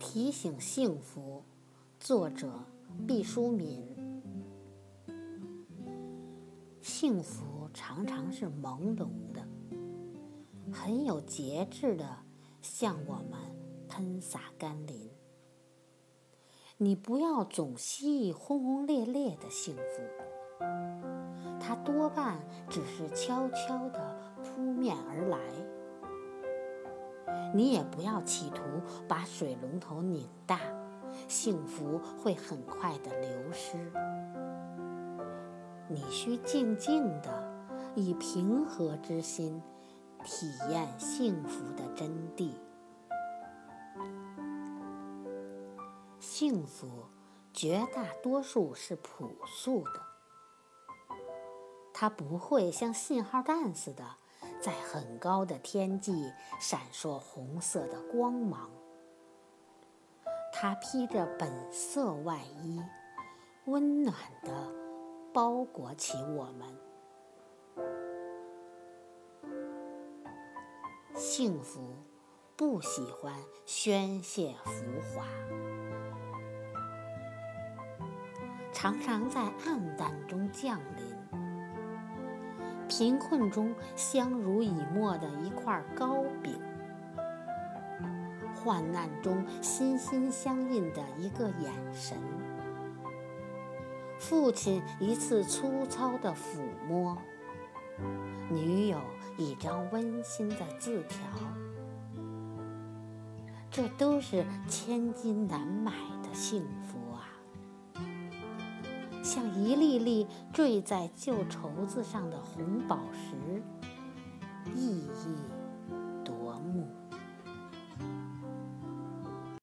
提醒幸福，作者毕淑敏。幸福常常是朦胧的，很有节制的向我们喷洒甘霖。你不要总希冀轰轰烈烈的幸福，它多半只是悄悄的扑面而来。你也不要企图把水龙头拧大，幸福会很快的流失。你需静静的，以平和之心，体验幸福的真谛。幸福绝大多数是朴素的，它不会像信号弹似的在很高的天际闪烁红色的光芒。它披着本色外衣，温暖的包裹起我们。幸福不喜欢宣泄浮华。常常在暗淡中降临，贫困中相濡以沫的一块糕饼，患难中心心相印的一个眼神，父亲一次粗糙的抚摸，女友一张温馨的字条，这都是千金难买的幸福。像一粒粒坠在旧绸子上的红宝石，熠熠